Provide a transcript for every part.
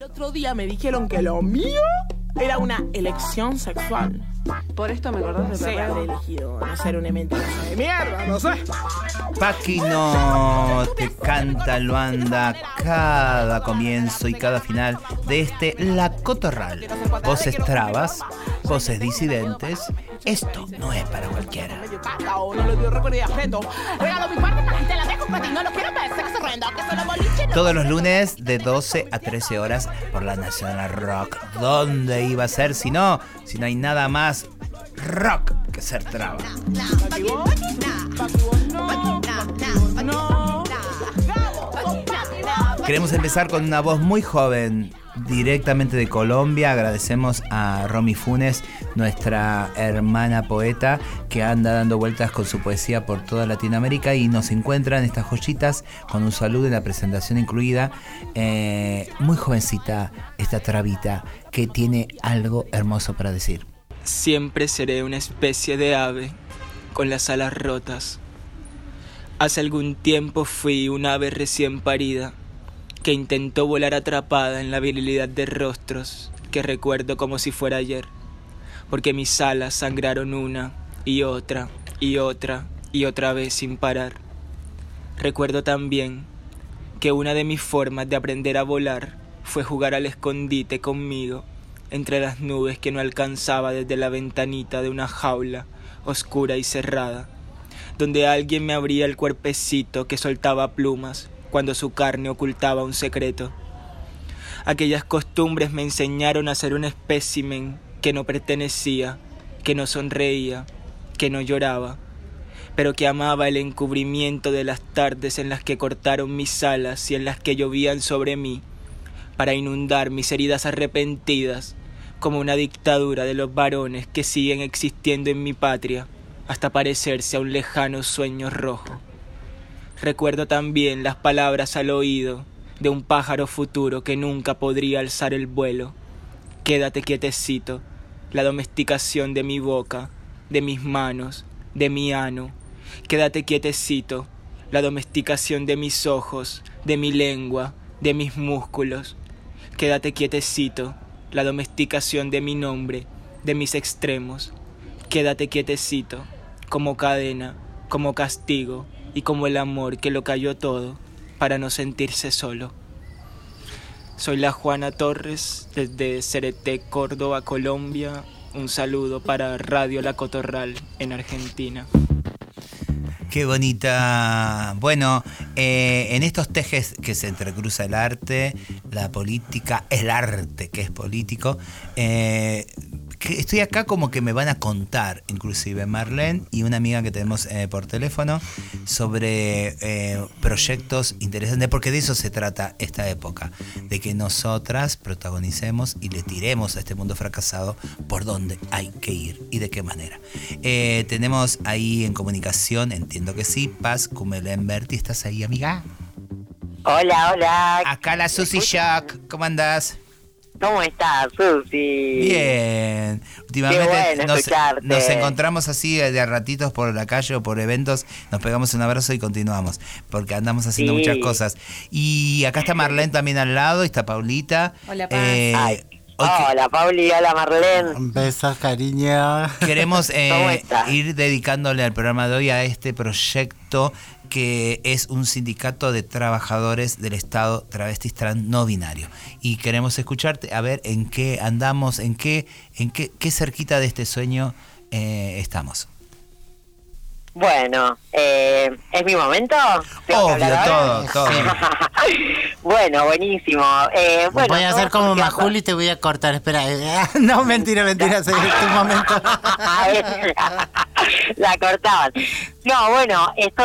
El otro día me dijeron que lo mío era una elección sexual. Por esto me acordás de Sí, perreo. habré elegido no ser una mentira de mierda, no sé. Paquino te canta Luanda cada comienzo y cada final de este La Cotorral. Voces trabas, voces disidentes. Esto no es para cualquiera. Medio caca o no le dio recuerdo y afecto. Regalo mi parte para la gente, la dejo para ti. No lo quiero ver, sexo horrendo, que solo boliche no. Todos los lunes de 12 a 13 horas por la Nacional Rock. ¿Dónde iba a ser si no? Si no hay nada más rock que ser traba. Queremos empezar con una voz muy joven, directamente de Colombia. Agradecemos a Romy Funes, nuestra hermana poeta, que anda dando vueltas con su poesía por toda Latinoamérica y nos encuentran estas joyitas con un saludo en la presentación incluida. Eh, muy jovencita esta trabita que tiene algo hermoso para decir. Siempre seré una especie de ave con las alas rotas. Hace algún tiempo fui un ave recién parida que intentó volar atrapada en la virilidad de rostros que recuerdo como si fuera ayer, porque mis alas sangraron una y otra y otra y otra vez sin parar. Recuerdo también que una de mis formas de aprender a volar fue jugar al escondite conmigo entre las nubes que no alcanzaba desde la ventanita de una jaula oscura y cerrada, donde alguien me abría el cuerpecito que soltaba plumas cuando su carne ocultaba un secreto. Aquellas costumbres me enseñaron a ser un espécimen que no pertenecía, que no sonreía, que no lloraba, pero que amaba el encubrimiento de las tardes en las que cortaron mis alas y en las que llovían sobre mí, para inundar mis heridas arrepentidas, como una dictadura de los varones que siguen existiendo en mi patria, hasta parecerse a un lejano sueño rojo. Recuerdo también las palabras al oído de un pájaro futuro que nunca podría alzar el vuelo. Quédate quietecito, la domesticación de mi boca, de mis manos, de mi ano. Quédate quietecito, la domesticación de mis ojos, de mi lengua, de mis músculos. Quédate quietecito, la domesticación de mi nombre, de mis extremos. Quédate quietecito, como cadena, como castigo y como el amor que lo cayó todo para no sentirse solo. Soy la Juana Torres desde Cereté, Córdoba, Colombia. Un saludo para Radio La Cotorral en Argentina. Qué bonita. Bueno, eh, en estos tejes que se entrecruza el arte, la política, el arte que es político, eh, que estoy acá como que me van a contar, inclusive Marlene y una amiga que tenemos eh, por teléfono, sobre eh, proyectos interesantes, porque de eso se trata esta época, de que nosotras protagonicemos y le tiremos a este mundo fracasado por dónde hay que ir y de qué manera. Eh, tenemos ahí en comunicación, entiendo que sí, Paz Kumelenberti, ¿estás ahí, amiga? Hola, hola. Acá la Susi Shock, ¿cómo andás? ¿Cómo estás, Susi? Bien. Últimamente bueno nos, encontramos así de a ratitos por la calle o por eventos, nos pegamos un abrazo y continuamos, porque andamos haciendo Sí. muchas cosas. Y acá está Marlene también al lado, y está Paulita. Hola, Paz. Eh, Ay. Hola, Pauli, hola, Marlene. Besos, cariño. Queremos eh, ir dedicándole al programa de hoy a este proyecto que es un sindicato de trabajadores del Estado travestis trans no binario. Y queremos escucharte a ver en qué andamos, en qué, en qué, qué cerquita de este sueño eh, estamos. Bueno, eh, ¿es mi momento? ¿Tengo que Obvio, hablar todo, ahora? todo. bueno, buenísimo. Eh, bueno, voy a hacer como Majul y te voy a cortar. Espera. eh, No, mentira, mentira. Es tu momento. la cortaban. No, bueno, esto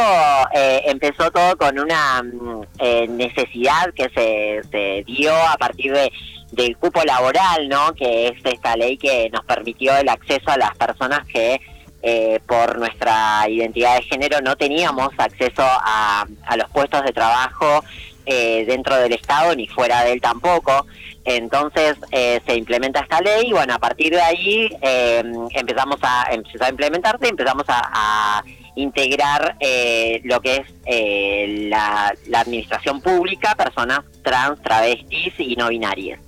eh, empezó todo con una mm, eh, necesidad que se, se dio a partir de del cupo laboral, ¿no? Que es esta ley que nos permitió el acceso a las personas que eh, por nuestra identidad de género no teníamos acceso a, a los puestos de trabajo eh, dentro del Estado ni fuera de él tampoco. Entonces eh, se implementa esta ley y bueno, a partir de ahí eh, empezamos a, empezar a implementarse, empezamos a, integrar eh, lo que es la, la, administración pública, personas trans, travestis y no binarias.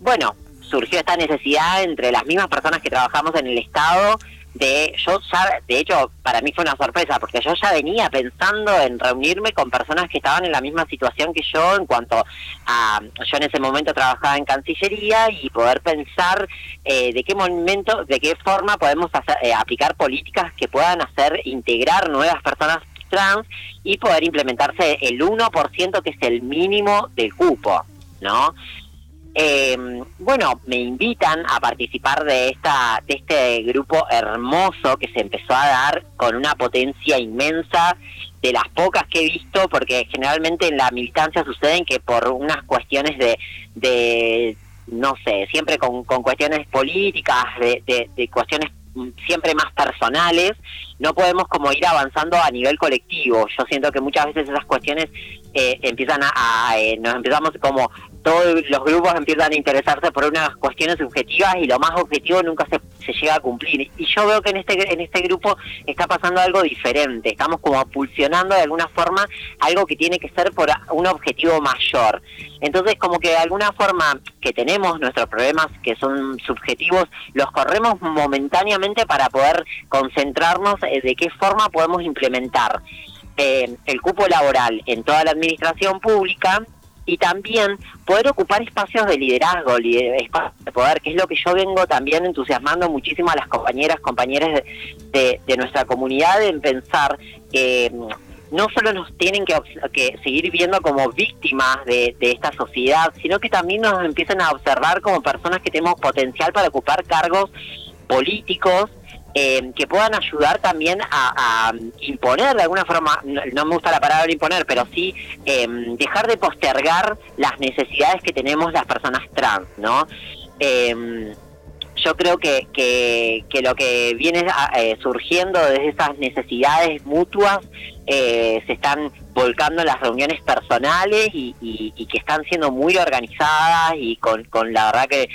bueno, surgió esta necesidad entre las mismas personas que trabajamos en el Estado de yo ya, de hecho, para mí fue una sorpresa, porque yo ya venía pensando en reunirme con personas que estaban en la misma situación que yo en cuanto a, yo en ese momento trabajaba en Cancillería y poder pensar eh, de qué momento, de qué forma podemos eh, aplicar políticas que puedan hacer integrar nuevas personas trans y poder implementarse el 1% que es el mínimo del cupo, ¿no? Eh, bueno, me invitan a participar de esta de este grupo hermoso que se empezó a dar con una potencia inmensa de las pocas que he visto, porque generalmente en la militancia suceden que por unas cuestiones de, no sé, siempre con, con cuestiones políticas, de, de, de cuestiones siempre más personales, no podemos como ir avanzando a nivel colectivo. Yo siento que muchas veces esas cuestiones eh, empiezan a, eh, nos empezamos como todos los grupos empiezan a interesarse por unas cuestiones subjetivas y lo más objetivo nunca se, se llega a cumplir. Y yo veo que en este en este grupo está pasando algo diferente. Estamos como pulsionando de alguna forma algo que tiene que ser por un objetivo mayor. Entonces, como que de alguna forma que tenemos nuestros problemas que son subjetivos, los corremos momentáneamente para poder concentrarnos eh, de qué forma podemos implementar eh, el cupo laboral en toda la administración pública y también poder ocupar espacios de liderazgo, espacios de poder, que es lo que yo vengo también entusiasmando muchísimo a las compañeras, compañeros de, nuestra comunidad en pensar que mm, no solo nos tienen que, seguir viendo como víctimas de, esta sociedad, sino que también nos empiezan a observar como personas que tenemos potencial para ocupar cargos políticos eh, que puedan ayudar también a, imponer de alguna forma, no, me gusta la palabra imponer, pero sí em, dejar de postergar las necesidades que tenemos las personas trans, ¿no? Em, yo creo que, que, lo que viene eh, surgiendo desde esas necesidades mutuas eh, se están volcando en las reuniones personales y, y, que están siendo muy organizadas y con, con la verdad que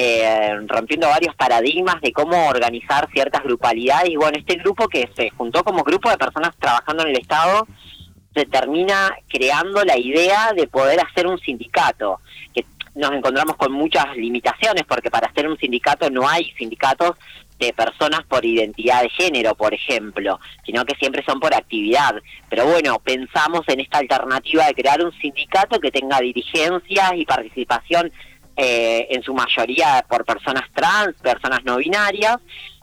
eh, rompiendo varios paradigmas de cómo organizar ciertas grupalidades. Y bueno, este grupo que se juntó como grupo de personas trabajando en el Estado, se termina creando la idea de poder hacer un sindicato, que nos encontramos con muchas limitaciones, porque para hacer un sindicato no hay sindicatos de personas por identidad de género, por ejemplo, sino que siempre son por actividad. Pero bueno, pensamos en esta alternativa de crear un sindicato que tenga dirigencias y participación eh, en su mayoría por personas trans, personas no binarias,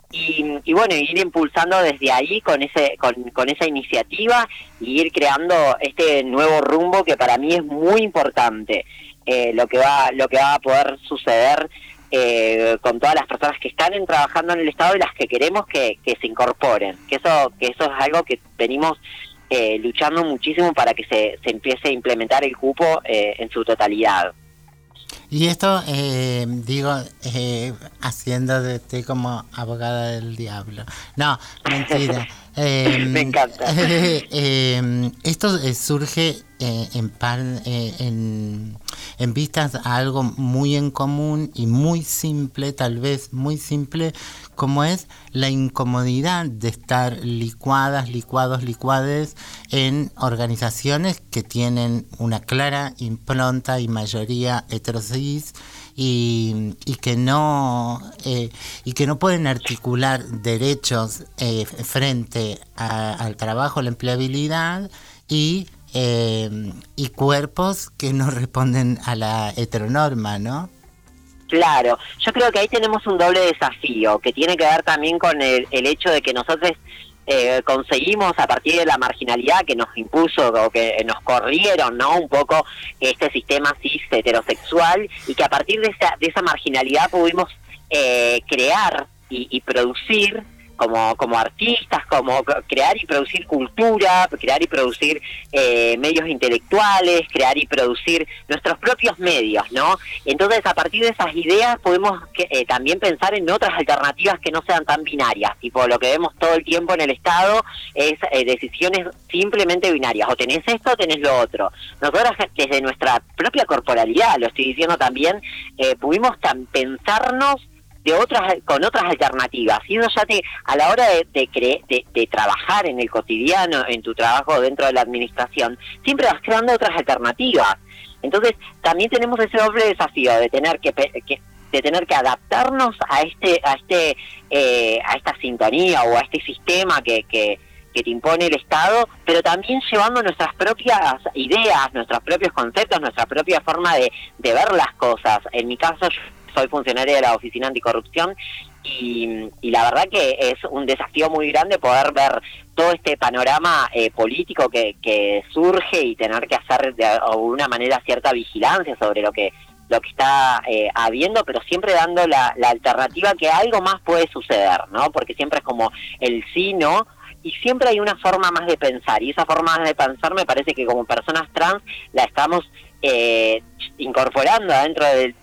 y, bueno, ir impulsando desde ahí con ese con, esa iniciativa y ir creando este nuevo rumbo que para mí es muy importante eh, lo que va lo que va a poder suceder eh, con todas las personas que están trabajando en el estado y las que queremos que, se incorporen. Que eso que eso es algo que venimos luchando muchísimo para que se, se empiece a implementar el cupo en su totalidad y esto, eh, digo, eh, haciendo de ti como abogada del diablo. No, mentira. Eh, Me encanta. Eh, esto surge en, en, en vistas a algo muy en común y muy simple, tal vez muy simple, como es la incomodidad de estar licuadas, licuados, licuades en organizaciones que tienen una clara impronta y mayoría heterosis y, y que no eh, y que no pueden articular derechos eh, frente al trabajo, la empleabilidad y eh, y cuerpos que no responden a la heteronorma, ¿no? Claro, yo creo que ahí tenemos un doble desafío que tiene que ver también con el, hecho de que nosotros eh, conseguimos a partir de la marginalidad que nos impuso o que nos corrieron, ¿no? Un poco este sistema cis heterosexual y que a partir de esa, de esa marginalidad pudimos eh, crear y, producir como, como artistas, como crear y producir cultura, crear y producir eh, medios intelectuales, crear y producir nuestros propios medios, ¿no? Entonces, a partir de esas ideas podemos eh, también pensar en otras alternativas que no sean tan binarias, tipo lo que vemos todo el tiempo en el Estado es eh, decisiones simplemente binarias, o tenés esto o tenés lo otro. Nosotros desde nuestra propia corporalidad, lo estoy diciendo también, pudimos tan pensarnos de otras con otras alternativas y ya te a la hora de, de, de, trabajar en el cotidiano en tu trabajo dentro de la administración siempre vas creando otras alternativas entonces también tenemos ese doble desafío de tener que, de tener que adaptarnos a este a este eh, a esta sintonía o a este sistema que, que que te impone el Estado, pero también llevando nuestras propias ideas, nuestros propios conceptos, nuestra propia forma de, de ver las cosas. En mi caso, yo soy funcionaria de la Oficina Anticorrupción y, la verdad que es un desafío muy grande poder ver todo este panorama eh, político que, que, surge y tener que hacer de alguna manera cierta vigilancia sobre lo que lo que está eh, habiendo, pero siempre dando la, la, alternativa que algo más puede suceder, ¿no? Porque siempre es como el sí, no, y siempre hay una forma más de pensar, y esa forma más de pensar me parece que como personas trans la estamos eh, incorporando dentro del,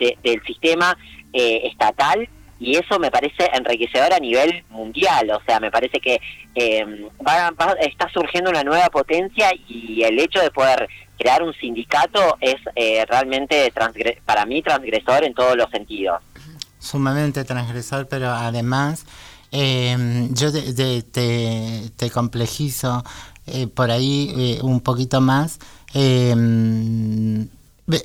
sistema eh, estatal y eso me parece enriquecedor a nivel mundial, o sea, me parece que eh, está surgiendo una nueva potencia y el hecho de poder crear un sindicato es eh, realmente para mí transgresor en todos los sentidos. Sumamente transgresor, pero además yo te, te, complejizo por ahí un poquito más. Eh,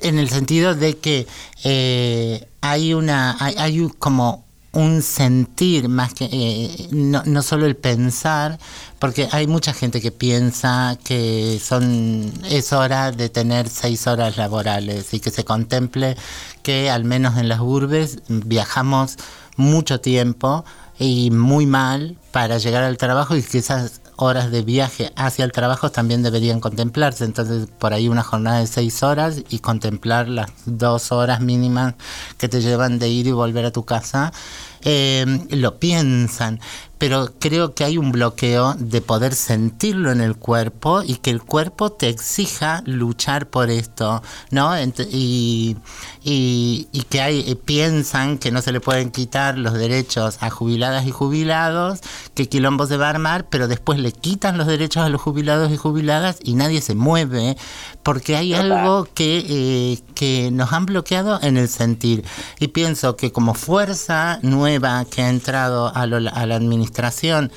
en el sentido de que eh, hay una hay, hay, como un sentir más que eh, no, no solo el pensar porque hay mucha gente que piensa que son es hora de tener seis horas laborales y que se contemple que al menos en las urbes viajamos mucho tiempo y muy mal para llegar al trabajo y que horas de viaje hacia el trabajo también deberían contemplarse. Entonces, por ahí una jornada de seis horas y contemplar las dos horas mínimas que te llevan de ir y volver a tu casa. Eh, lo piensan, pero creo que hay un bloqueo de poder sentirlo en el cuerpo y que el cuerpo te exija luchar por esto, ¿no? Y, y, que hay, eh, piensan que no se le pueden quitar los derechos a jubiladas y jubilados, que quilombo se va a armar, pero después le quitan los derechos a los jubilados y jubiladas y nadie se mueve, porque hay algo que, eh, que nos han bloqueado en el sentir. Y pienso que como fuerza nueva que ha entrado a, a la administración,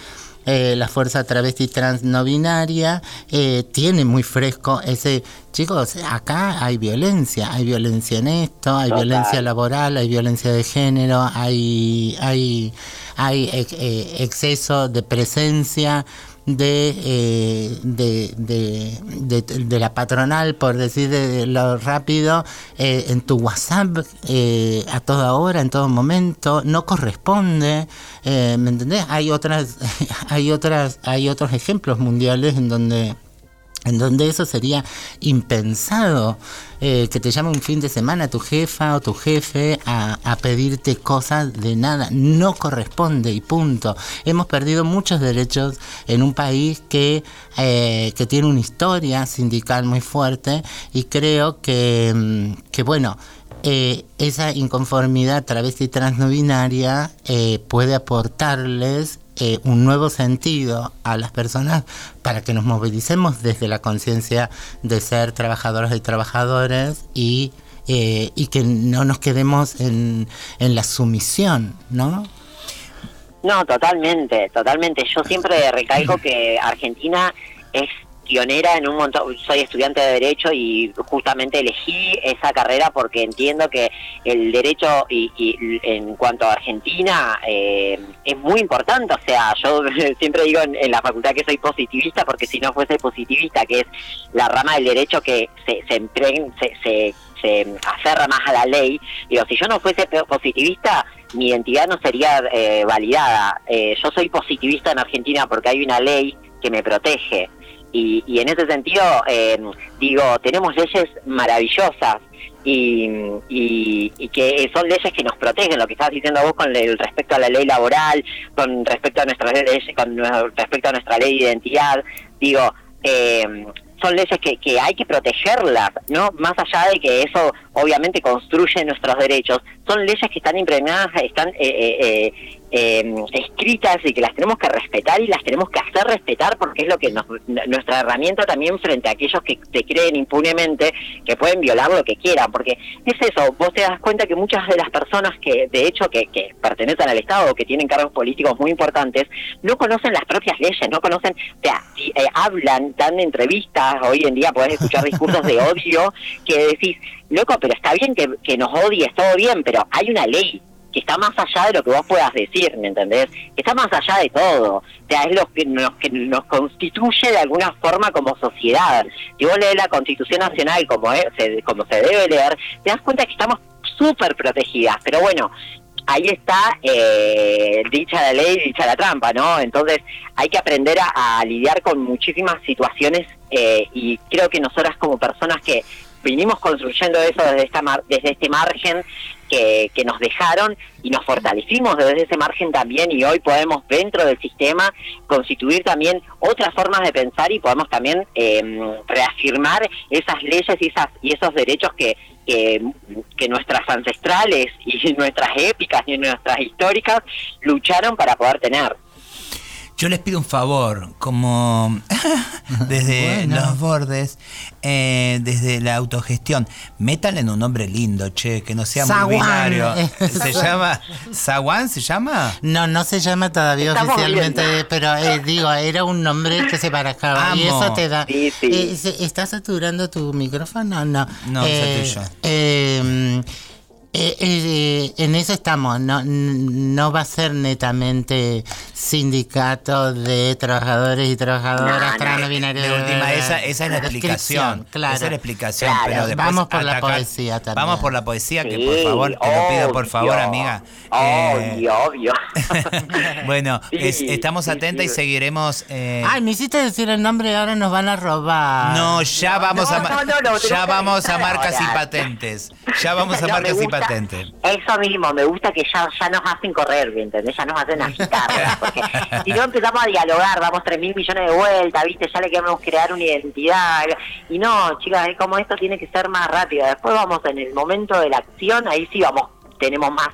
eh, la fuerza travesti trans no binaria eh, tiene muy fresco ese chicos acá hay violencia hay violencia en esto hay violencia laboral hay violencia de género hay hay hay eh, exceso de presencia eh, de, de, de, la patronal, por decir de lo rápido, eh, en tu WhatsApp eh, a toda hora, en todo momento, no corresponde, ¿me entendés? Hay otras, hay otras, hay otros ejemplos mundiales en donde en donde eso sería impensado, eh, que te llame un fin de semana tu jefa o tu jefe a, pedirte cosas de nada, no corresponde y punto. Hemos perdido muchos derechos en un país que, eh, que tiene una historia sindical muy fuerte y creo que, mm, que bueno, eh, esa inconformidad travesti transnovinaria eh, puede aportarles eh, un nuevo sentido a las personas para que nos movilicemos desde la conciencia de ser trabajadoras y trabajadores y, y que no nos quedemos en, en la sumisión, ¿no? No, totalmente, totalmente. Yo siempre recaigo que Argentina es pionera en un montón, soy estudiante de Derecho y justamente elegí esa carrera porque entiendo que el derecho y, en cuanto a Argentina eh, es muy importante, o sea, yo siempre digo en, la facultad que soy positivista porque si no fuese positivista, que es la rama del derecho que se, se, se, se aferra más a la ley, digo, si yo no fuese positivista, mi identidad no sería eh, validada. Eh, yo soy positivista en Argentina porque hay una ley que me protege. Y, en ese sentido, eh, digo, tenemos leyes maravillosas y, y, y que son leyes que nos protegen, lo que estabas diciendo vos con el respecto a la ley laboral, con respecto a nuestra ley, con respecto a nuestra ley de identidad, digo, eh, son leyes que, que hay que protegerlas, ¿no? Más allá de que eso obviamente construye nuestros derechos, son leyes que están impregnadas, están eh, eh, eh, escritas y que las tenemos que respetar y las tenemos que hacer respetar porque es lo que nos, nuestra herramienta también frente a aquellos que te creen impunemente que pueden violar lo que quieran, porque es eso, vos te das cuenta que muchas de las personas que de hecho que, que pertenecen al Estado o que tienen cargos políticos muy importantes no conocen las propias leyes, no conocen, o sea, si, eh, hablan, dan entrevistas, hoy en día podés escuchar discursos de odio que decís, loco, pero está bien que, que nos odies, todo bien, pero hay una ley que está más allá de lo que vos puedas decir, ¿me entendés? Que está más allá de todo. O sea, es lo que nos, que nos constituye de alguna forma como sociedad. Si vos lees la Constitución Nacional como, es, como se debe leer, te das cuenta que estamos súper protegidas. Pero bueno, ahí está eh, dicha la ley, dicha la trampa, ¿no? Entonces hay que aprender a, a lidiar con muchísimas situaciones eh, y creo que nosotras como personas que vinimos construyendo eso desde esta mar, desde este margen que, nos dejaron y nos fortalecimos desde ese margen también y hoy podemos dentro del sistema constituir también otras formas de pensar y podemos también eh, reafirmar esas leyes y esas y esos derechos que, que, que nuestras ancestrales y nuestras épicas y nuestras históricas lucharon para poder tener. Yo les pido un favor, como desde Bueno. los bordes, eh, desde la autogestión, métanle en un nombre lindo, che, que no sea muy binario. ¿Se llama? ¿Zaguán se llama? No, no se llama todavía Estamos oficialmente, viendo. pero eh, digo, era un nombre que se barajaba y Amo. eso te da. Sí, sí. Eh, ¿Estás saturando tu micrófono? No. No, eh, es el tuyo. Eh, eh, eh, en eso estamos, no, no va a ser netamente sindicato de trabajadores y trabajadoras No, trans, no binarios, De última, esa, esa es la explicación. Claro. Esa es la explicación. Claro. Pero después Vamos por la poesía también. Vamos por la poesía, que Sí, por favor, te lo pido por favor, obvio. amiga. Eh, Obvio, obvio. bueno, Sí, es- estamos sí, atentas y seguiremos. eh, Ay, me hiciste decir el nombre y ahora nos van a robar. no, ya vamos no, a ma- no, no, no, tenemos ya vamos a marcas y patentes. Ya vamos a marcas y gusta- Eso mismo, me gusta que ya, ya nos hacen correr, ¿me ¿entendés? Ya nos hacen agitar. Porque si no empezamos a dialogar, vamos tres mil millones de vueltas, ¿viste? Ya le queremos crear una identidad. Y no, chicas, es como esto tiene que ser más rápido. Después vamos en el momento de la acción, ahí sí vamos, tenemos más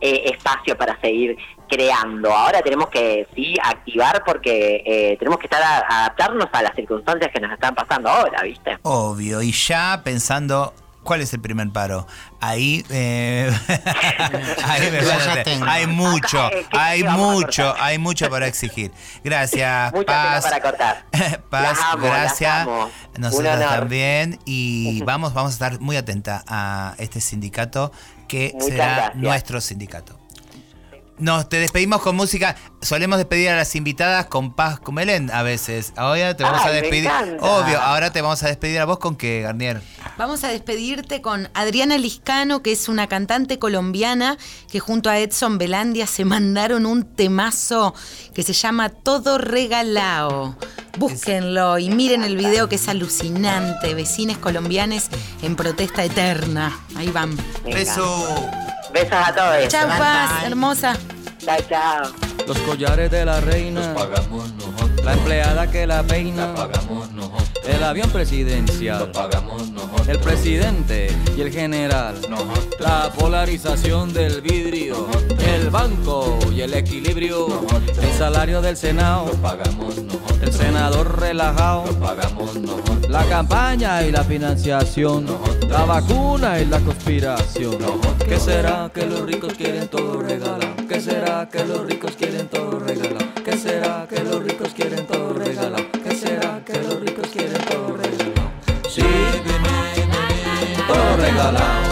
eh, espacio para seguir creando. Ahora tenemos que sí activar porque eh, tenemos que estar a, adaptarnos a las circunstancias que nos están pasando ahora, ¿viste? Obvio, y ya pensando. ¿Cuál es el primer paro? Ahí, eh, ahí me. Hay mucho, Acá, eh, ¿qué- hay mucho, hay mucho para exigir. Gracias, Mucha Paz. para cortar. Paz, amo, gracias. Nosotros también. Y vamos, vamos a estar muy atenta a este sindicato que Muchas será gracias. nuestro sindicato. Nos te despedimos con música. Solemos despedir a las invitadas con Paz Cumelén a veces. Ahora te vamos Ay, a despedir. Obvio, ahora te vamos a despedir a vos con que, Garnier. Vamos a despedirte con Adriana Liscano, que es una cantante colombiana que junto a Edson Belandia se mandaron un temazo que se llama Todo Regalao. Búsquenlo y miren el video que es alucinante. Vecines colombianes en protesta eterna. Ahí van. Beso. Besos a todos. Bye, Paz, hermosa. Chao, chao. Los collares de la reina, Pagamos nosotros, la empleada que la peina, pagamos nosotros, el avión presidencial, pagamos nosotros, el presidente y el general, nosotros, la polarización del vidrio, el banco y el equilibrio, el salario del Senado, pagamos nosotros, el senador relajado, pagamos nosotros, la campaña y la financiación, la vacuna y la conspiración. ¿Qué será que los ricos quieren todo regalar? ¿Qué será que los ricos quieren todo regalar? ¿Qué será que los ricos quieren todo regalar? ¿Qué será que los ricos quieren todo regalar? Sí, todo regalado.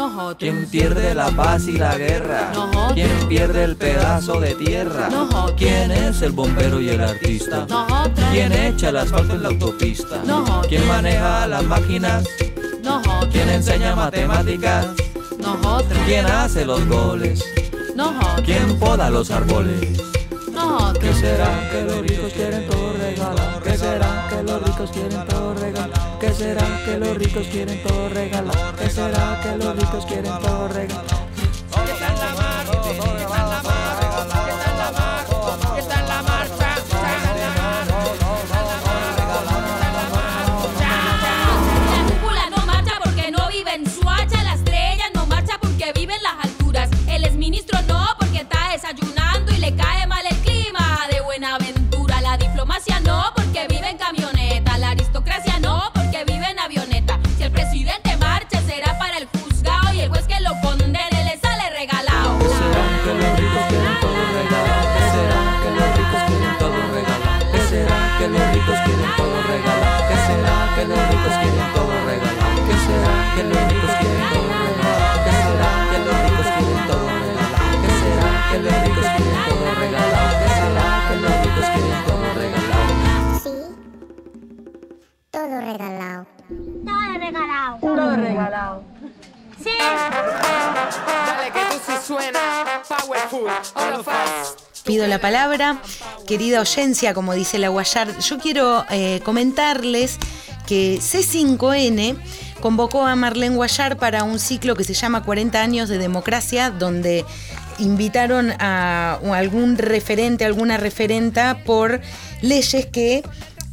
Nosotros. ¿Quién pierde la paz y la guerra? Nosotros. ¿Quién pierde el pedazo de tierra? Nosotros. ¿Quién es el bombero y el artista? Nosotros. ¿Quién echa el asfalto en la autopista? Nosotros. ¿Quién maneja las máquinas? Nosotros. ¿Quién enseña matemáticas? Nosotros. ¿Quién hace los goles? Nosotros. ¿Quién poda los árboles? Nosotros. ¿Qué será que los ricos quieren todo que los ricos quieren todo regalar? ¿Qué será que los ricos quieren todo regalar? ¿Qué será que los ricos quieren todo regalar? La palabra, querida oyencia, como dice la Guayar. Yo quiero eh, comentarles que C5N convocó a Marlene Guayar para un ciclo que se llama 40 años de democracia, donde invitaron a algún referente, alguna referenta por leyes que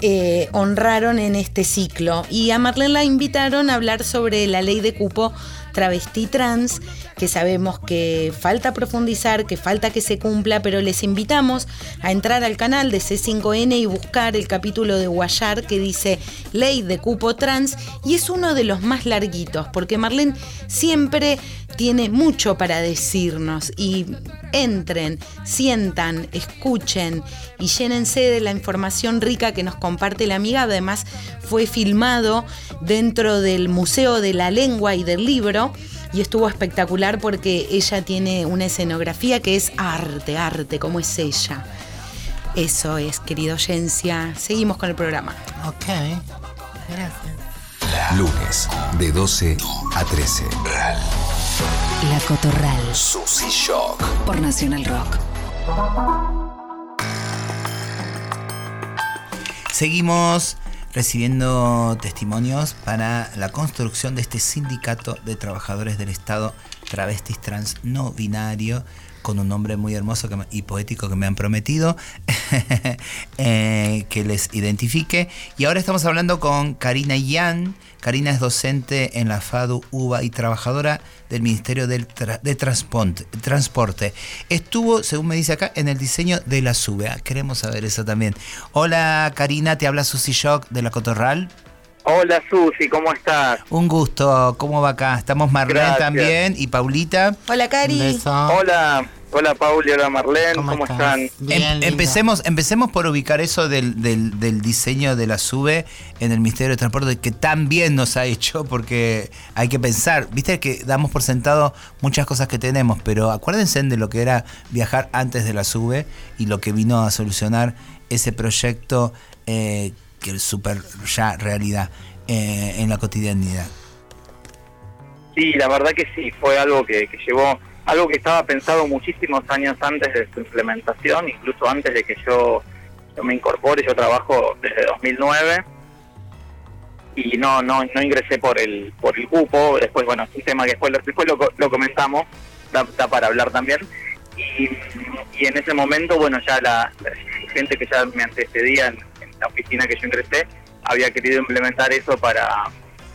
eh, honraron en este ciclo. Y a Marlene la invitaron a hablar sobre la ley de cupo travesti trans, que sabemos que falta profundizar, que falta que se cumpla, pero les invitamos a entrar al canal de C5N y buscar el capítulo de Guayar que dice Ley de Cupo Trans y es uno de los más larguitos, porque Marlene siempre tiene mucho para decirnos y entren, sientan, escuchen y llénense de la información rica que nos comparte la amiga. Además, fue filmado dentro del Museo de la Lengua y del Libro y estuvo espectacular porque ella tiene una escenografía que es arte, arte, como es ella. Eso es, querida oyencia. Seguimos con el programa. Ok. Gracias. Lunes, de 12 a 13. La Cotorral. Susy Shock. Por Nacional Rock. Seguimos recibiendo testimonios para la construcción de este sindicato de trabajadores del Estado travestis trans no binario con un nombre muy hermoso y poético que me han prometido eh, que les identifique. Y ahora estamos hablando con Karina Yan. Karina es docente en la FADU UBA y trabajadora del Ministerio del Tra- de Transporte. Estuvo, según me dice acá, en el diseño de la SUBE. Ah, queremos saber eso también. Hola Karina, te habla Susi Shock de la Cotorral. Hola Susi, ¿cómo estás? Un gusto, ¿cómo va acá? Estamos Marlene Gracias. también y Paulita. Hola, Cari. Hola, hola Paul y hola Marlene, ¿cómo, están? Em- empecemos, empecemos por ubicar eso del, del- del diseño de la SUBE en el Ministerio de Transporte, que tan bien nos ha hecho, porque hay que pensar, viste que damos por sentado muchas cosas que tenemos, pero acuérdense de lo que era viajar antes de la SUBE y lo que vino a solucionar ese proyecto eh, que es súper ya realidad eh, en la cotidianidad. Sí, la verdad que sí, fue algo que, que llevó, algo que estaba pensado muchísimos años antes de su implementación, incluso antes de que yo, me incorpore, yo trabajo desde 2009 y no no no ingresé por el por el cupo, después bueno, es un tema que después, después lo, lo comentamos, da, da para hablar también. Y, y en ese momento, bueno, ya la, la gente que ya me antecedía en, en la oficina que yo ingresé había querido implementar eso para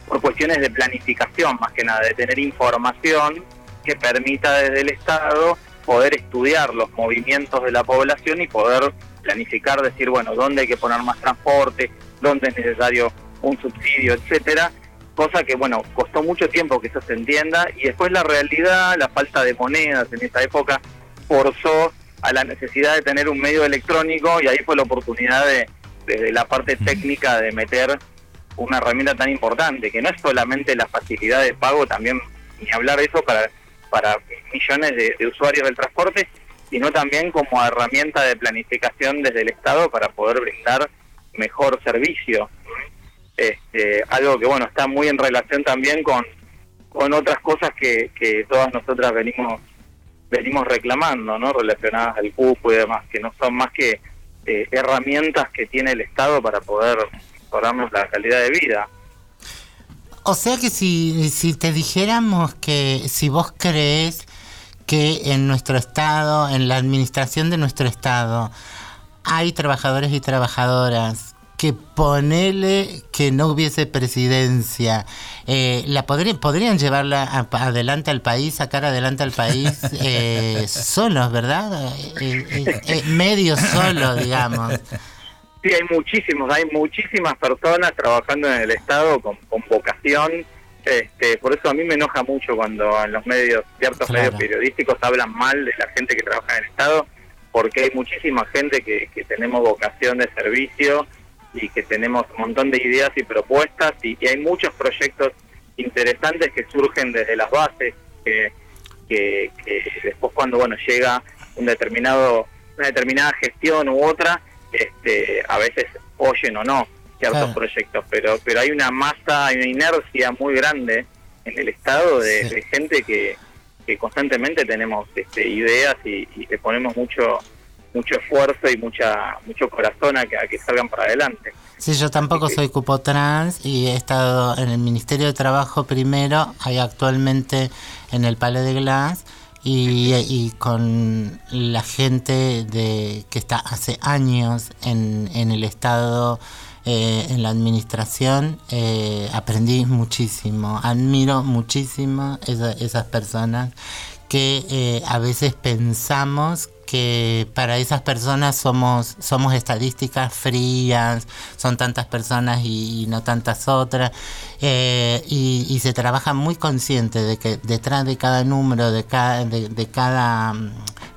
por cuestiones de planificación, más que nada, de tener información que permita desde el Estado poder estudiar los movimientos de la población y poder planificar, decir, bueno, dónde hay que poner más transporte, dónde es necesario un subsidio, etcétera, cosa que, bueno, costó mucho tiempo que eso se entienda y después la realidad, la falta de monedas en esa época forzó a la necesidad de tener un medio electrónico y ahí fue la oportunidad de, desde la parte técnica de meter una herramienta tan importante, que no es solamente la facilidad de pago, también ni hablar de eso para, para millones de, usuarios del transporte, sino también como herramienta de planificación desde el Estado para poder brindar mejor servicio. Este, algo que bueno está muy en relación también con, con otras cosas que, que todas nosotras venimos venimos reclamando, ¿no? Relacionadas al cupo y demás, que no son más que eh, herramientas que tiene el Estado para poder mejorarnos la calidad de vida. O sea que si, si te dijéramos que si vos crees que en nuestro estado, en la administración de nuestro estado, hay trabajadores y trabajadoras que ponele que no hubiese presidencia, eh, la podrían, podrían llevarla a- adelante al país, sacar adelante al país eh, solos, ¿verdad? Eh, eh, eh, medio solo, digamos. Sí, hay muchísimos, hay muchísimas personas trabajando en el Estado con, con vocación. Este, por eso a mí me enoja mucho cuando en los medios, ciertos Claro. medios periodísticos hablan mal de la gente que trabaja en el Estado, porque hay muchísima gente que, que tenemos vocación de servicio y que tenemos un montón de ideas y propuestas y, y hay muchos proyectos interesantes que surgen desde las bases, que, que, que después cuando bueno llega un determinado una determinada gestión u otra, este, a veces oyen o no ciertos proyectos, pero pero hay una masa, hay una inercia muy grande en el Estado de, de gente que, que constantemente tenemos este, ideas y, y le ponemos mucho mucho esfuerzo y mucha mucho corazón a que, a que salgan para adelante. Sí, yo tampoco soy cupo trans y he estado en el Ministerio de Trabajo primero, hay actualmente en el Palais de Glass y, con la gente de que está hace años en, en el Estado, eh, en la administración, eh, aprendí muchísimo, admiro muchísimo esa- esas personas que eh, a veces pensamos que para esas personas somos somos estadísticas frías, son tantas personas y, no tantas otras, eh, y, y se trabaja muy consciente de que detrás de cada número, de cada, de, de cada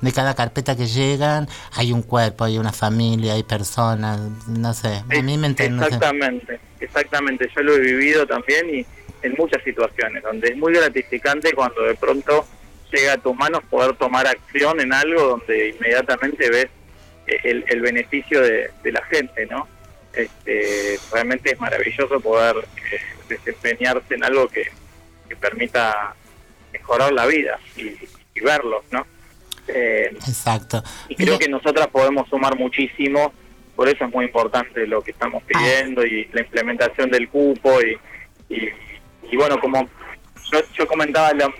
de cada carpeta que llegan, hay un cuerpo, hay una familia, hay personas, no sé, a mí me entienden. Exactamente, exactamente. Yo lo he vivido también y en muchas situaciones, donde es muy gratificante cuando de pronto llega a tus manos poder tomar acción en algo donde inmediatamente ves eh, el, el beneficio de, de la gente, ¿no? Este, realmente es maravilloso poder eh, desempeñarse en algo que, que permita mejorar la vida y, y verlos, ¿no? Eh, Exacto. y creo que nosotras podemos sumar muchísimo, por eso es muy importante lo que estamos pidiendo y la implementación del cupo y, y, y bueno, como yo, yo comentaba la-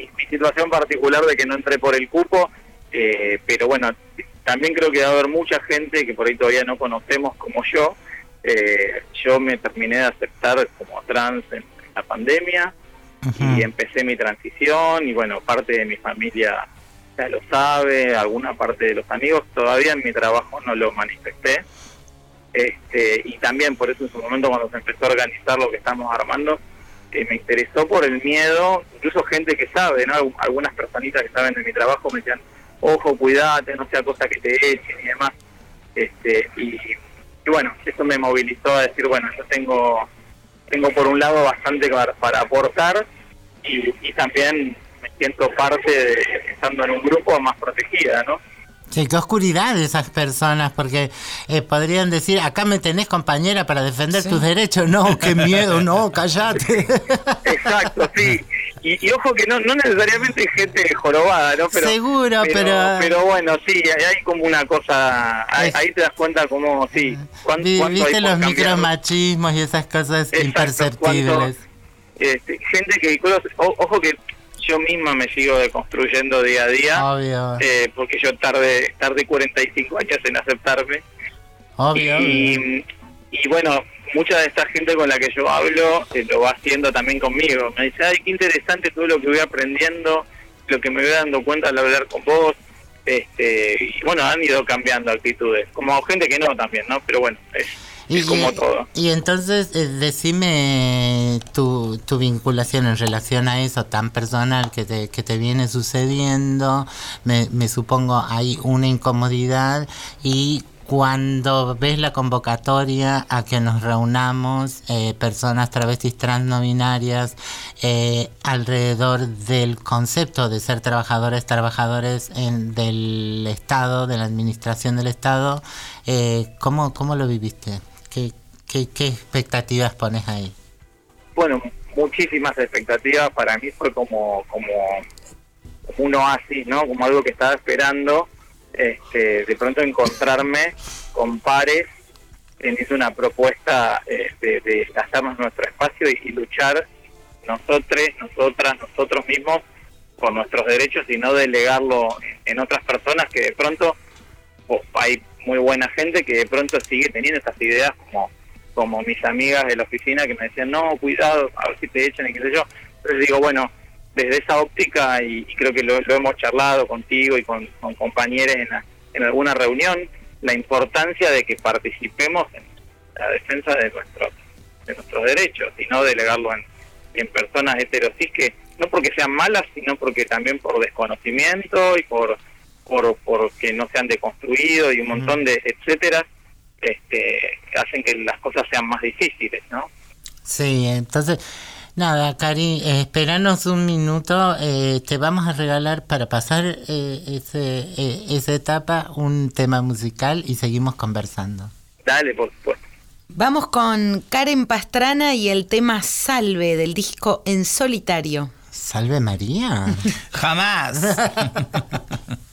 mi, mi situación particular de que no entré por el cupo, eh, pero bueno, también creo que va a haber mucha gente que por ahí todavía no conocemos como yo. Eh, yo me terminé de aceptar como trans en la pandemia y empecé mi transición y bueno, parte de mi familia ya lo sabe, alguna parte de los amigos, todavía en mi trabajo no lo manifesté. Este, y también por eso en su momento cuando se empezó a organizar lo que estamos armando, eh, me interesó por el miedo, incluso gente que sabe, ¿no? Algu- Algunas personitas que saben de mi trabajo me decían, ojo, cuidate, no sea cosa que te echen y demás. Este, y, y bueno, eso me movilizó a decir, bueno, yo tengo, tengo por un lado bastante para, para aportar y, y también me siento parte de, estando en un grupo más protegida, ¿no? Sí, qué oscuridad de esas personas, porque eh, podrían decir, acá me tenés compañera para defender tus derechos. No, qué miedo, no, callate. Exacto, sí. Y, y ojo que no, no necesariamente hay gente jorobada, ¿no? Pero, Seguro, pero- Pero bueno, sí, hay, hay como una cosa... Ahí, ahí te das cuenta como, sí, cuán- Vi- cuánto hay Viste los micromachismos y esas cosas imperceptibles. Este, gente que... ojo que yo misma me sigo deconstruyendo día a día. Obvio. eh, porque yo tardé, tardé 45 años en aceptarme. Obvio, obvio. Y, y bueno, mucha de esta gente con la que yo hablo eh, lo va haciendo también conmigo. Me dice, ay, qué interesante todo lo que voy aprendiendo, lo que me voy dando cuenta al hablar con vos. Este, y bueno, han ido cambiando actitudes. Como gente que no también, ¿no? Pero bueno, es, es como todo. y entonces, eh, decime tu, tu vinculación en relación a eso tan personal que te, que te viene sucediendo. Me, me supongo hay una incomodidad y cuando ves la convocatoria a que nos reunamos eh, personas travestis transnominarias eh, alrededor del concepto de ser trabajadores, trabajadores en, del Estado, de la administración del Estado, eh, ¿cómo, ¿cómo lo viviste? ¿Qué, qué, expectativas pones ahí? Bueno, muchísimas expectativas. Para mí fue como, como, un oasis, ¿no? Como algo que estaba esperando. Este, de pronto encontrarme con pares teniendo una propuesta eh, de, gastarnos nuestro espacio y, luchar nosotros, nosotras, nosotros mismos por nuestros derechos y no delegarlo en, en otras personas que de pronto pues, hay muy buena gente que de pronto sigue teniendo esas ideas como como mis amigas de la oficina que me decían no cuidado a ver si te echan y qué sé yo entonces digo bueno desde esa óptica y, y creo que lo, hemos charlado contigo y con, con compañeros en, en alguna reunión la importancia de que participemos en la defensa de nuestros de nuestros derechos y no delegarlo en, en personas heterosis que no porque sean malas sino porque también por desconocimiento y por por porque no se han deconstruido y un montón de etcétera este hacen que las cosas sean más difíciles no Sí, entonces, nada, Cari, eh, esperanos un minuto, eh, te vamos a regalar para pasar eh, ese, eh, esa etapa un tema musical y seguimos conversando. dale por supuesto Vamos con Karen Pastrana y el tema Salve del disco En Solitario. Salve María. Jamás.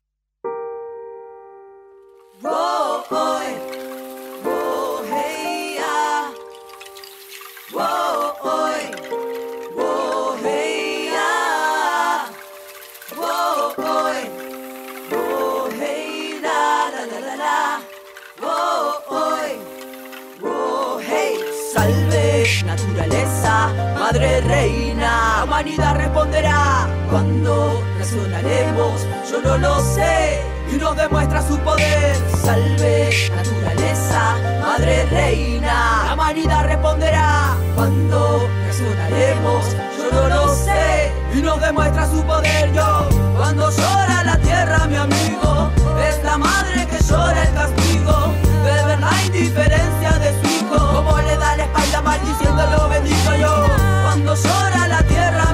naturaleza, madre reina. Humanidad responderá. Cuando reaccionaremos. Yo no lo sé y nos demuestra su poder. Salve, naturaleza, madre reina. La humanidad responderá cuando reaccionaremos. Yo no lo sé y nos demuestra su poder. Yo, cuando llora la tierra, mi amigo, es la madre que llora el castigo de ver la indiferencia de su hijo. Como le da la espalda maldiciéndolo bendito yo. Cuando llora la tierra,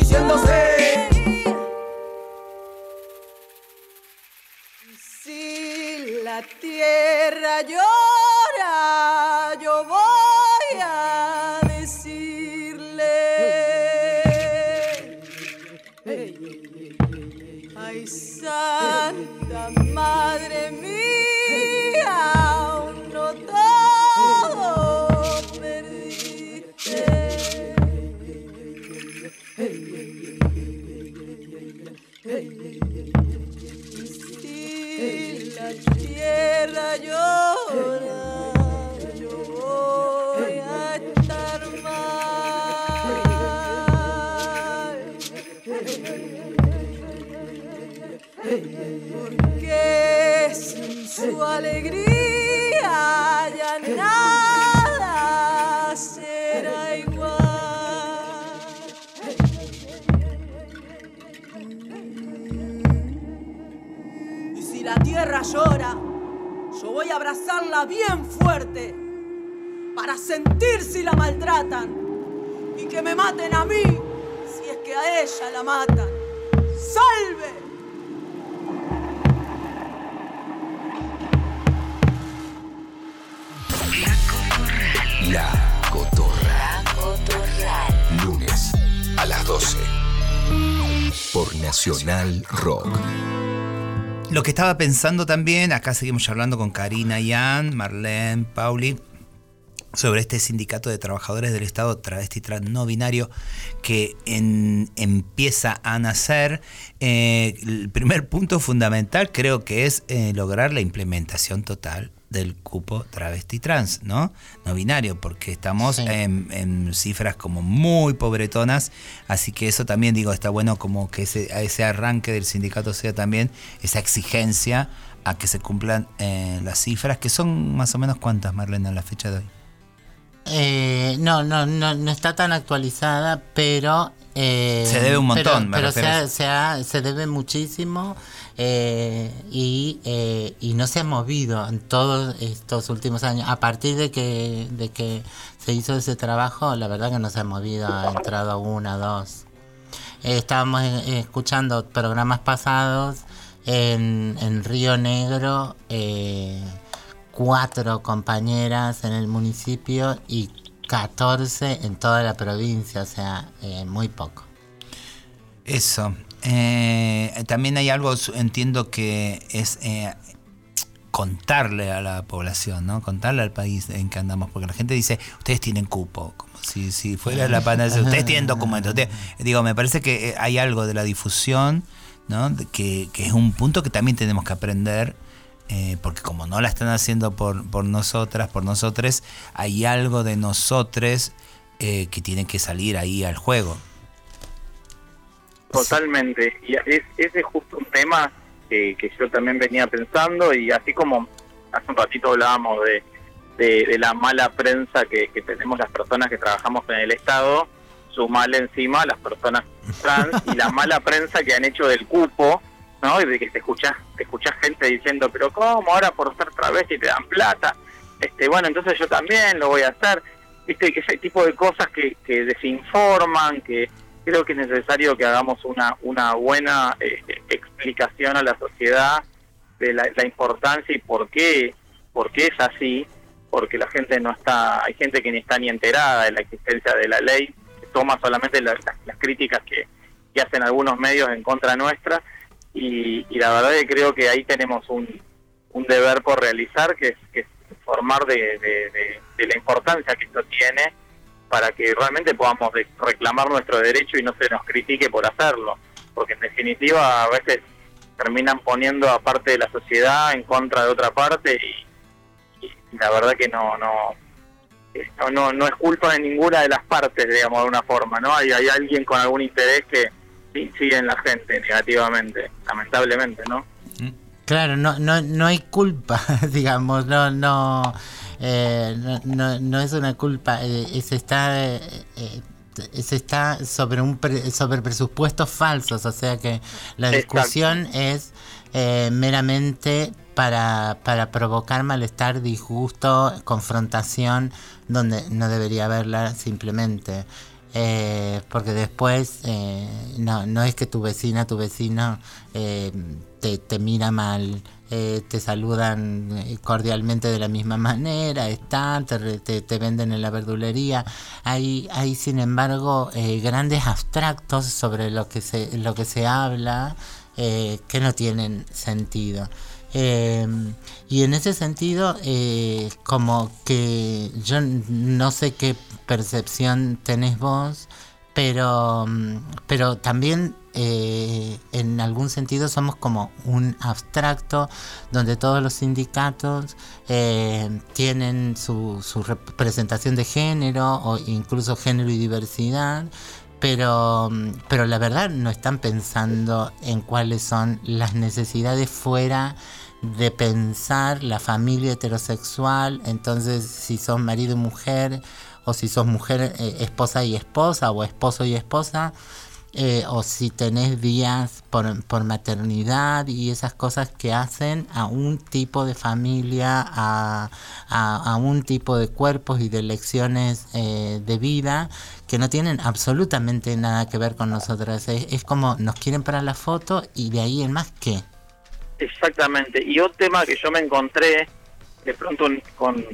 espalda maldiciéndose. Si la tierra llora, yo voy a decirle. Ay, Santa Madre Porque su alegría ya nada será igual. Y si la tierra llora, voy a abrazarla bien fuerte para sentir si la maltratan y que me maten a mí si es que a ella la matan. ¡Salve! La Cotorra. Lunes a las 12. Por Nacional Rock. Lo que estaba pensando también, acá seguimos hablando con Karina Yan, Marlene, Pauli, sobre este sindicato de trabajadores del Estado travesti trans no binario que empieza a nacer. Eh, el primer punto fundamental creo que es eh, lograr la implementación total del cupo travesti trans, ¿no? No binario, porque estamos en, en cifras como muy pobretonas, así que eso también digo, está bueno como que ese, ese arranque del sindicato sea también esa exigencia a que se cumplan eh, las cifras, que son más o menos cuántas, Marlene, a la fecha de hoy. Eh, no, no, no, no está tan actualizada, pero... eh, Se debe un montón, Pero, pero se, ha- se ha- se debe muchísimo eh, y, eh, y no se ha movido en todos estos últimos años. A partir de que, de que se hizo ese trabajo, la verdad que no se ha movido, ha entrado una, dos. Estábamos escuchando programas pasados en, en Río Negro, cuatro compañeras en el municipio y 14 en toda la provincia, o sea, eh, muy poco. Eso. Eh, también hay algo, entiendo que es eh, contarle a la población, ¿no? Contarle al país en que andamos, porque la gente dice, ustedes tienen cupo, como si, si fuera la panacea, ustedes tienen documentos. ustedes-". digo, me parece que eh, hay algo de la difusión, ¿no? Que, que es un punto que también tenemos que aprender. Eh, porque como no la están haciendo por, por nosotras, por nosotros, hay algo de nosotros eh, que tiene que salir ahí al juego. Totalmente. Y es, ese es justo un tema que, que yo también venía pensando y así como hace un ratito hablábamos de, de, la mala prensa que, tenemos las personas que trabajamos en el Estado, sumale encima las personas trans y la mala prensa que han hecho del cupo, ¿no? Y de que te escuchás, te escuchás gente diciendo, pero ¿cómo ahora por ser travesti te dan plata? este Bueno, entonces yo también lo voy a hacer. Viste, que ese tipo de cosas que, que desinforman, que creo que es necesario que hagamos una, una buena eh, explicación a la sociedad de la, importancia y por qué, por qué es así, porque la gente no está, hay gente que ni está ni enterada de la existencia de la ley, toma solamente las- las críticas que, que hacen algunos medios en contra nuestra, y, y la verdad que creo que ahí tenemos un, un deber por realizar, que es, que es informar de, de- la importancia que esto tiene para que realmente podamos reclamar nuestro derecho y no se nos critique por hacerlo, porque en definitiva a veces terminan poniendo a parte de la sociedad en contra de otra parte y, y la verdad que no no eh, no, no no es culpa de ninguna de las partes, digamos, de una forma, ¿no? Hay, hay alguien con algún interés que incide en la gente negativamente, lamentablemente, ¿no? Claro, no, no, no hay culpa, digamos, no, no, eh, no, no, no es una culpa, eh, se está, eh, eh, se está sobre un pre- sobre presupuestos falsos, o sea que la Exacto. discusión es eh, meramente para, para provocar malestar, disgusto, confrontación, donde no debería haberla simplemente. Eh, porque después eh, no, no es que tu vecina, tu vecino eh, te, te mira mal, eh, te saludan eh, cordialmente de la misma manera, están, te, te, te venden en la verdulería. Hay, hay sin embargo grandes abstractos sobre lo que se, lo que se habla que no tienen sentido. Eh, y en ese sentido, eh, como que yo no sé qué percepción tenés vos, pero, mm, pero también eh, en algún sentido somos como un abstracto donde todos los sindicatos eh, tienen su, su representación de género o incluso género y diversidad pero, mm, pero la verdad no están pensando en cuáles son las necesidades fuera de pensar la familia heterosexual, entonces si sos marido y mujer, o si sos mujer, eh, esposa y esposa, o esposo y esposa, eh, o si tenés días por, por maternidad y esas cosas que hacen a un tipo de familia, a, a- un tipo de cuerpos y de elecciones eh, de vida que no tienen absolutamente nada que ver con nosotras. Es, como nos quieren para la foto y de ahí en más qué. Exactamente. Y otro tema que yo me encontré de pronto con,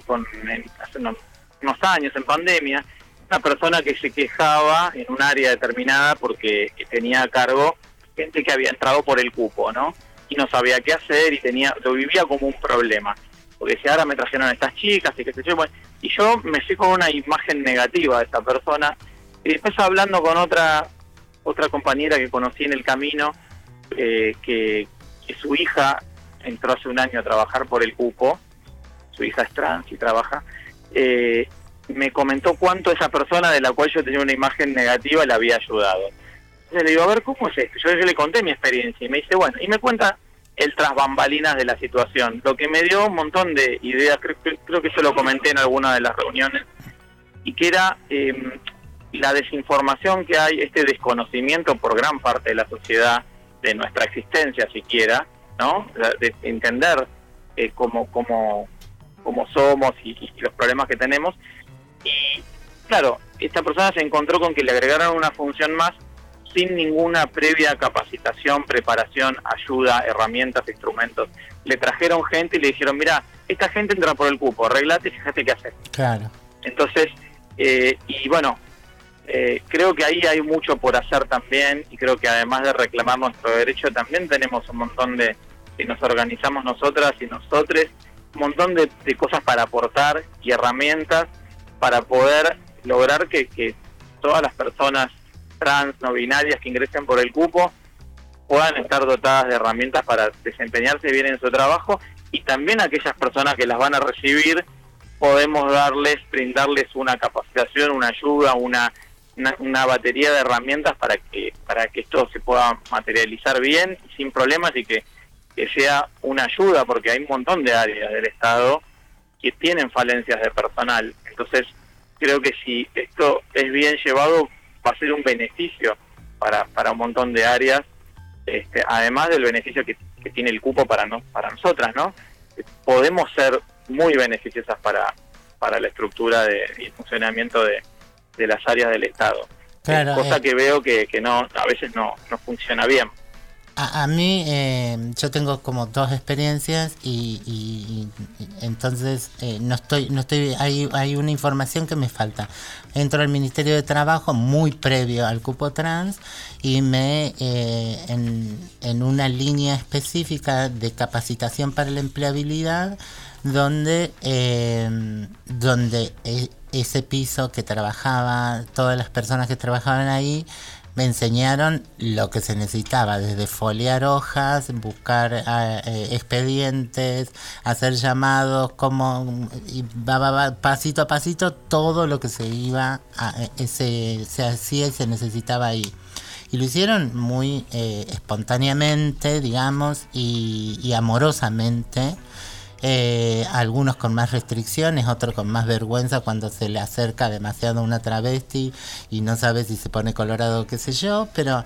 hace unos, unos años en pandemia, una persona que se quejaba en un área determinada porque tenía a cargo gente que había entrado por el cupo, ¿no? Y no sabía qué hacer y tenía lo vivía como un problema. Porque si ahora me trajeron estas chicas y qué sé yo, bueno, y yo me fui con una imagen negativa de esta persona y después hablando con otra otra compañera que conocí en el camino eh, que, que su hija entró hace un año a trabajar por el cupo, su hija es trans y trabaja, eh, me comentó cuánto esa persona de la cual yo tenía una imagen negativa le había ayudado. Entonces le digo, a ver, ¿cómo es esto? Yo, le conté mi experiencia y me dice, bueno, y me cuenta el tras bambalinas de la situación, lo que me dio un montón de ideas, creo, creo- que yo lo comenté en alguna de las reuniones, y que era eh, la desinformación que hay, este desconocimiento por gran parte de la sociedad de nuestra existencia siquiera, ¿no? De entender eh, cómo, cómo, cómo somos y, y los problemas que tenemos. Y claro, esta persona se encontró con que le agregaron una función más sin ninguna previa capacitación, preparación, ayuda, herramientas, instrumentos. Le trajeron gente y le dijeron, mira, esta gente entra por el cupo, arreglate y fíjate qué hacer. Claro. Entonces, eh, y bueno, Eh, creo que ahí hay mucho por hacer también y creo que además de reclamar nuestro derecho también tenemos un montón de, si nos organizamos nosotras y nosotros, un montón de, de cosas para aportar y herramientas para poder lograr que, que todas las personas trans, no binarias que ingresen por el cupo puedan estar dotadas de herramientas para desempeñarse bien en su trabajo y también aquellas personas que las van a recibir podemos darles, brindarles una capacitación, una ayuda, una, una, una batería de herramientas para que para que esto se pueda materializar bien, sin problemas y que, que sea una ayuda, porque hay un montón de áreas del Estado que tienen falencias de personal. Entonces, creo que si esto es bien llevado, va a ser un beneficio para, para un montón de áreas, este, además del beneficio que, tiene el cupo para, no, para nosotras, ¿no? Podemos ser muy beneficiosas para, para la estructura de, y funcionamiento de, de las áreas del Estado. Claro, cosa eh. que veo que, que no a veces no, no funciona bien. A, a mí, eh, yo tengo como dos experiencias y, y- y entonces eh, no estoy, no estoy, hay, hay una información que me falta. Entro al Ministerio de Trabajo muy previo al cupo trans y me eh, en, en una línea específica de capacitación para la empleabilidad donde eh, donde e- ese piso que trabajaba todas las personas que trabajaban ahí me enseñaron lo que se necesitaba, desde foliar hojas, buscar ah, eh, expedientes, hacer llamados, como y va, va, pasito a pasito todo lo que se iba, a, eh, se, se hacía y se necesitaba ahí. Y lo hicieron muy eh, espontáneamente, digamos, y amorosamente. Eh, algunos con más restricciones, otros con más vergüenza cuando se le acerca demasiado una travesti y no sabe si se pone colorado o qué sé yo, pero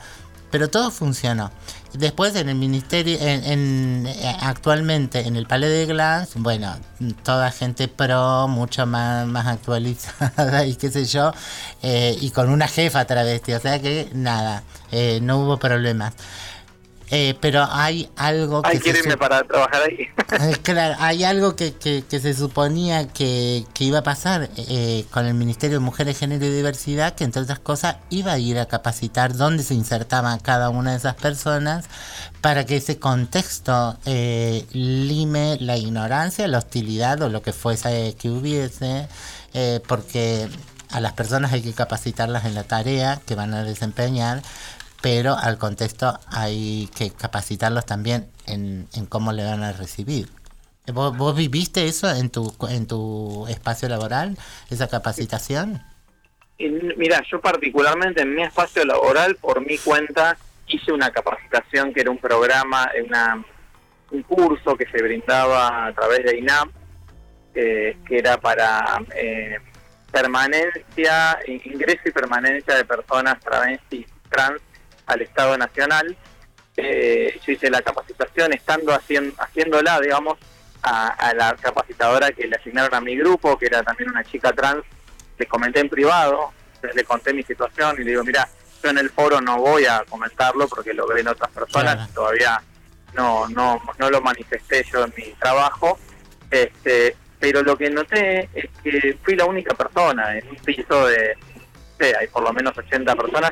pero todo funcionó. Después en el ministerio, en, en- eh, actualmente en el Palais de Glass, bueno, toda gente pro, mucho más, más actualizada y qué sé yo, eh, y con una jefa travesti, o sea que nada, eh, no hubo problemas. Eh, pero hay algo que que se para trabajar ahí. eh, Claro, hay algo que, que- que se suponía que, que iba a pasar eh, con el Ministerio de Mujeres, Género y Diversidad, que entre otras cosas iba a ir a capacitar dónde se insertaba cada una de esas personas para que ese contexto eh, lime la ignorancia, la hostilidad o lo que fuese que hubiese, eh, porque a las personas hay que capacitarlas en la tarea que van a desempeñar, pero al contexto hay que capacitarlos también en, en cómo le van a recibir. ¿Vos, vos viviste eso en tu, en tu espacio laboral, esa capacitación? Mira, yo particularmente en mi espacio laboral, por mi cuenta, hice una capacitación que era un programa, una, un curso que se brindaba a través de INAM, eh, que era para eh, permanencia, ingreso y permanencia de personas travestis trans al Estado Nacional. Eh, yo hice la capacitación estando haciendo, haciéndola, digamos, a, a la capacitadora que le asignaron a mi grupo, que era también una chica trans, le comenté en privado, le conté mi situación y le digo, mira, yo en el foro no voy a comentarlo porque lo ven otras personas Claro. y todavía no, no, no lo manifesté yo en mi trabajo. Este, pero lo que noté es que fui la única persona en un piso de, sé, hay por lo menos 80 personas,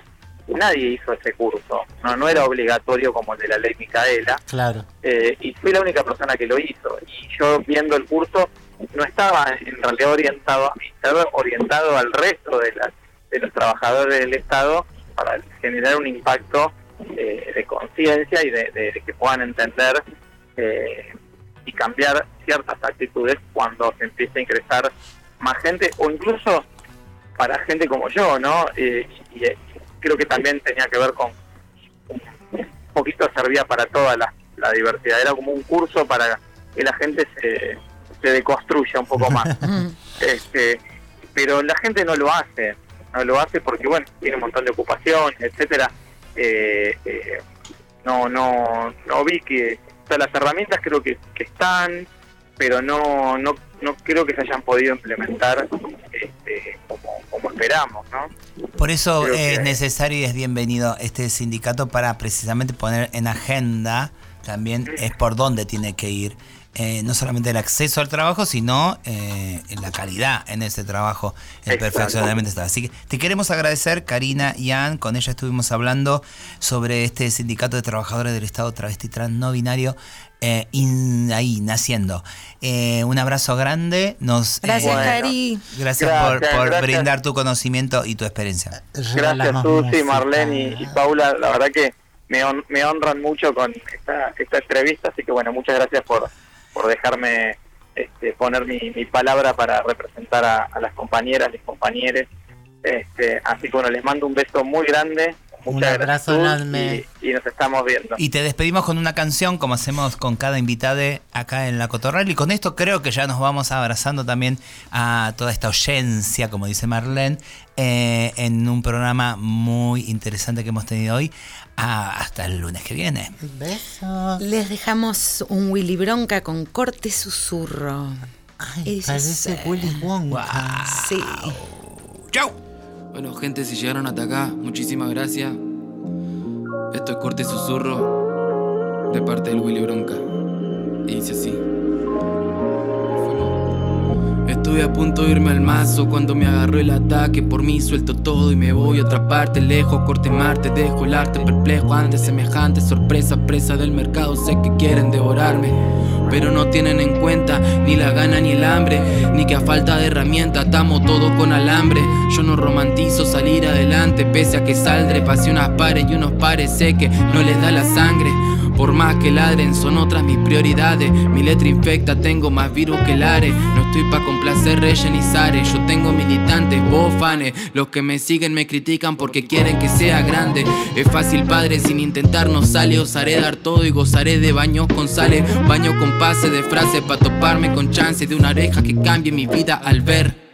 nadie hizo ese curso, no, no era obligatorio como el de la ley Micaela, Claro. eh, y fui la única persona que lo hizo. Y yo viendo el curso no estaba en realidad orientado, estaba orientado al resto de, las, de los trabajadores del Estado para generar un impacto eh, de conciencia y de, de- de que puedan entender eh, y cambiar ciertas actitudes cuando se empiece a ingresar más gente o incluso para gente como yo, ¿no? Eh, y, y creo que también tenía que ver con un poquito servía para toda la, la diversidad, era como un curso para que la gente se, se deconstruya un poco más. este Pero la gente no lo hace, no lo hace porque, bueno, tiene un montón de ocupaciones, etcétera. Eh, eh, no, no, no vi que, o sea, las herramientas creo que, que están, pero no, no, no creo que se hayan podido implementar este, como, como esperamos, ¿no? Por eso Creo que- es necesario y es bienvenido este sindicato para precisamente poner en agenda también es por dónde tiene que ir eh, no solamente el acceso al trabajo, sino eh, la calidad en ese trabajo, el Exacto. perfeccionamiento. Así que te queremos agradecer, Karina y Ann, con ella estuvimos hablando sobre este sindicato de trabajadores del Estado travesti trans no binario. Eh, in- ahí, naciendo. Eh, un abrazo grande. Nos, Gracias, eh, Cari. Gracias, por, Gracias, por gracias. brindar tu conocimiento y tu experiencia. Gracias Susi, Marlene y, y Paula, la verdad que me, hon- me honran mucho con esta, esta entrevista, así que bueno, muchas gracias por, por dejarme este, poner mi, mi palabra para representar a, a las compañeras, los compañeros. Este, así que bueno, les mando un beso muy grande. Un abrazo enorme. Y, y nos estamos viendo. Y te despedimos con una canción, como hacemos con cada invitada acá en La Cotorral. Y con esto creo que ya nos vamos abrazando también a toda esta oyencia, como dice Marlene, eh, en un programa muy interesante que hemos tenido hoy. Ah, hasta el lunes que viene. Besos. Les dejamos un Willy Bronca con corte susurro. Y dice Parece así. Willy Wonka. Sí. ¡Chau! Bueno, gente, si llegaron hasta acá, muchísimas gracias. Esto es Corte Susurro de parte del Willy Bronca. Y dice así. Estuve a punto de irme al mazo cuando me agarró el ataque. Por mí suelto todo y me voy a otra parte, lejos, corte Marte. Dejo el arte perplejo ante semejante sorpresa, presa del mercado. Sé que quieren devorarme, pero no tienen en cuenta ni la gana ni el hambre, ni que a falta de herramienta atamos todo con alambre. Yo no romantizo salir adelante, pese a que saldré, pasé unas pares y unos pares sé que no les da la sangre. Por más que ladren, son otras mis prioridades. Mi letra infecta, tengo más virus que Lare. No estoy pa' complacer Reyes ni Zares. Yo tengo militantes, vos. Los que me siguen me critican porque quieren que sea grande. Es fácil, padre, sin intentar no sale. Osaré dar todo y gozaré de baños con sales. Baño con pase de frases pa' toparme con chances de una oreja que cambie mi vida al ver.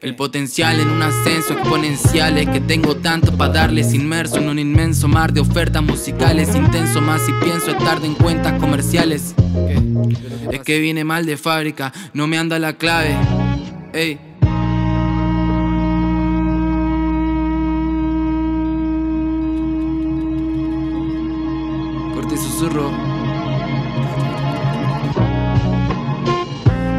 El potencial en un ascenso exponencial es que tengo tanto para darles inmerso en un inmenso mar de ofertas musicales intenso más si pienso es tarde en cuentas comerciales. Es que viene mal de fábrica, no me anda la clave. Ey. Corte susurro.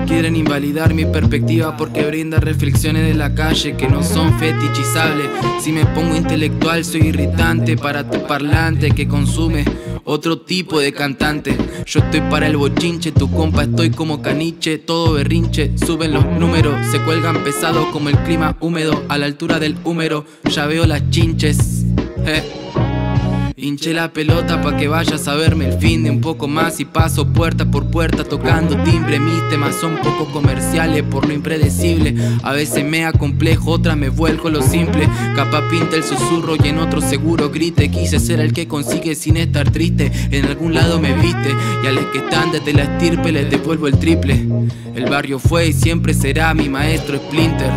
Quieren invalidar mi perspectiva porque brinda reflexiones de la calle que no son fetichizables. Si me pongo intelectual soy irritante para tu parlante que consume otro tipo de cantante. Yo estoy para el bochinche, tu compa estoy como caniche, todo berrinche. Suben los números, se cuelgan pesados como el clima húmedo a la altura del húmero. Ya veo las chinches. Eh. Hinché la pelota pa' que vayas a verme el fin de un poco más y paso puerta por puerta tocando timbre. Mis temas son poco comerciales por lo impredecible. A veces me acomplejo, otras me vuelco lo simple. Capaz pinta el susurro y en otro seguro grite. Quise ser el que consigue sin estar triste. En algún lado me viste y a los que están desde la estirpe les devuelvo el triple. El barrio fue y siempre será mi maestro Splinter.